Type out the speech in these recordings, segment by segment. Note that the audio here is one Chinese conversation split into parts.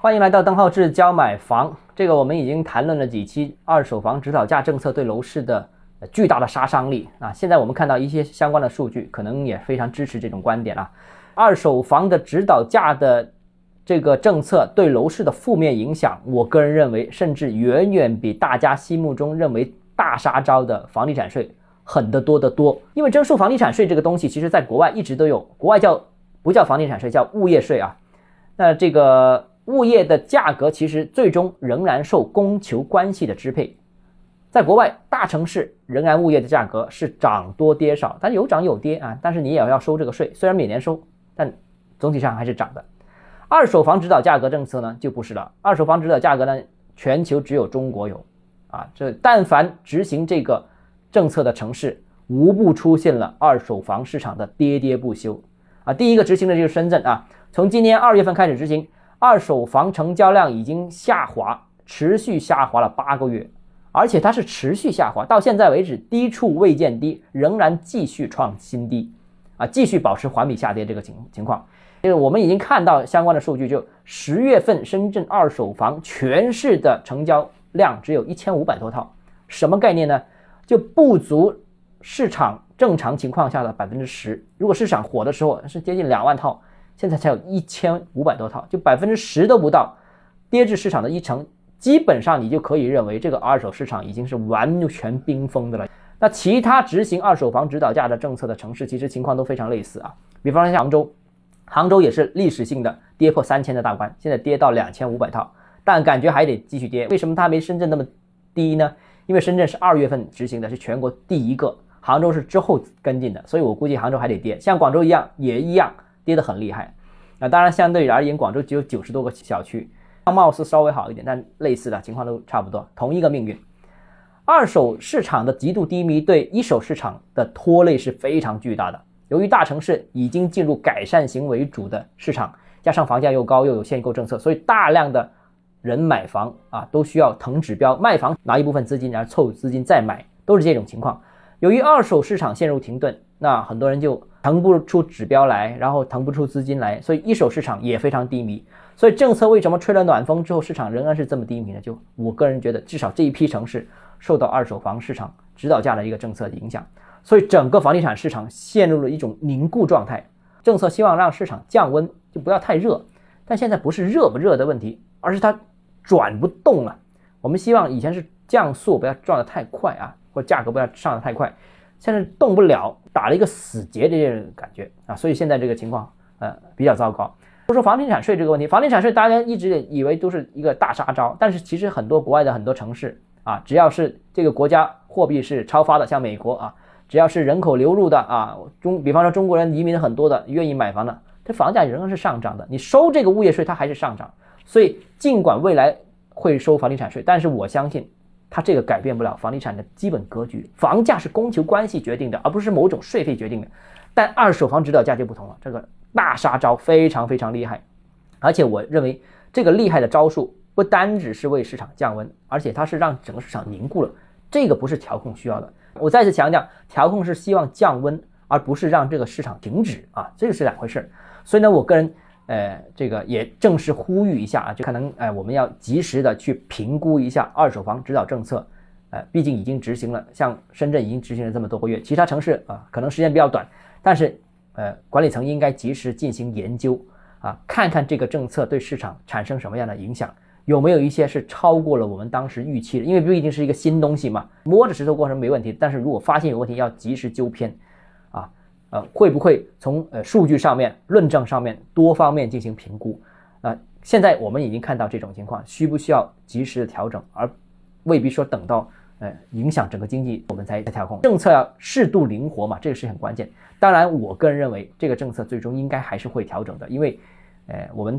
欢迎来到邓浩志教买房。这个我们已经谈论了几期二手房指导价政策对楼市的巨大的杀伤力啊。现在我们看到一些相关的数据，可能也非常支持这种观点啊。二手房的指导价的这个政策对楼市的负面影响，我个人认为，甚至远远比大家心目中认为大杀招的房地产税狠得多得多。因为征收房地产税这个东西，其实在国外一直都有，国外叫不叫房地产税，叫物业税啊。那这个。物业的价格其实最终仍然受供求关系的支配，在国外大城市仍然物业的价格是涨多跌少，但有涨有跌啊。但是你也要收这个税，虽然每年收，但总体上还是涨的。二手房指导价格政策呢就不是了，二手房指导价格呢全球只有中国有啊。这但凡执行这个政策的城市，无不出现了二手房市场的喋喋不休啊。第一个执行的就是深圳啊，从今年二月份开始执行。二手房成交量已经下滑，持续下滑了八个月，而且它是持续下滑，到现在为止低处未见低，仍然继续创新低，啊，继续保持环比下跌这个情情况。这个我们已经看到相关的数据，就十月份深圳二手房全市的成交量只有一千五百多套，什么概念呢？就不足市场正常情况下的百分之十。如果市场火的时候是接近两万套。现在才有一千五百多套，就百分之十都不到，跌至市场的一成，基本上你就可以认为这个二手市场已经是完全冰封的了。那其他执行二手房指导价的政策的城市，其实情况都非常类似啊。比方说像杭州，杭州也是历史性的跌破三千的大关，现在跌到两千五百套，但感觉还得继续跌。为什么它没深圳那么低呢？因为深圳是二月份执行的，是全国第一个，杭州是之后跟进的，所以我估计杭州还得跌，像广州一样也一样。跌得很厉害，那当然相对而言，广州只有九十多个小区，貌似稍微好一点，但类似的情况都差不多，同一个命运。二手市场的极度低迷对一手市场的拖累是非常巨大的。由于大城市已经进入改善型为主的市场，加上房价又高又有限购政策，所以大量的人买房啊都需要腾指标卖房，拿一部分资金然后凑资金再买，都是这种情况。由于二手市场陷入停顿，那很多人就。腾不出指标来，然后腾不出资金来，所以一手市场也非常低迷。所以政策为什么吹了暖风之后，市场仍然是这么低迷呢？就我个人觉得，至少这一批城市受到二手房市场指导价的一个政策的影响，所以整个房地产市场陷入了一种凝固状态。政策希望让市场降温，就不要太热，但现在不是热不热的问题，而是它转不动了。我们希望以前是降速不要转得太快啊，或价格不要上得太快。现在动不了，打了一个死结的这种感觉啊，所以现在这个情况呃比较糟糕。不说房地产税这个问题，房地产税大家一直以为都是一个大杀招，但是其实很多国外的很多城市啊，只要是这个国家货币是超发的，像美国啊，只要是人口流入的啊，中比方说中国人移民很多的，愿意买房的，这房价仍然是上涨的。你收这个物业税，它还是上涨。所以尽管未来会收房地产税，但是我相信。它这个改变不了房地产的基本格局，房价是供求关系决定的，而不是某种税费决定的。但二手房指导价就不同了，这个大杀招非常非常厉害，而且我认为这个厉害的招数不单只是为市场降温，而且它是让整个市场凝固了。这个不是调控需要的。我再次强调，调控是希望降温，而不是让这个市场停止啊，这个是两回事。所以呢，我个人。呃，这个也正式呼吁一下啊，就可能哎，我们要及时的去评估一下二手房指导政策，呃，毕竟已经执行了，像深圳已经执行了这么多个月，其他城市啊，可能时间比较短，但是呃，管理层应该及时进行研究啊，看看这个政策对市场产生什么样的影响，有没有一些是超过了我们当时预期的，因为不一定是一个新东西嘛，摸着石头过河没问题，但是如果发现有问题，要及时纠偏。啊呃，会不会从呃数据上面、论证上面多方面进行评估？啊，现在我们已经看到这种情况，需不需要及时的调整，而未必说等到呃影响整个经济我们才调控。政策要适度灵活嘛，这个是很关键。当然，我个人认为这个政策最终应该还是会调整的，因为呃我们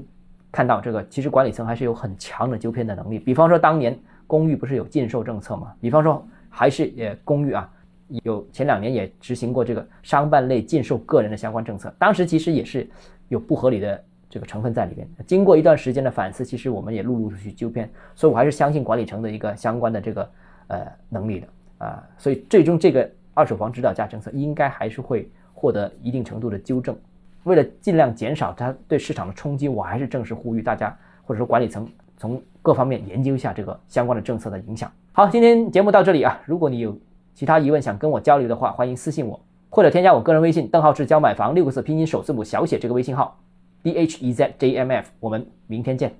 看到这个其实管理层还是有很强的纠偏的能力。比方说当年公寓不是有禁售政策嘛？比方说还是呃公寓啊。有前两年也执行过这个商办类禁售个人的相关政策，当时其实也是有不合理的这个成分在里边。经过一段时间的反思，其实我们也陆陆续续纠偏，所以我还是相信管理层的一个相关的这个呃能力的啊。所以最终这个二手房指导价政策应该还是会获得一定程度的纠正。为了尽量减少它对市场的冲击，我还是正式呼吁大家。或者说管理层从各方面研究一下这个相关的政策的影响。好，今天节目到这里啊，如果你有其他疑问想跟我交流的话，欢迎私信我或者添加我个人微信邓浩志教买房六个字拼音首字母小写这个微信号 d h e z j m f，我们明天见。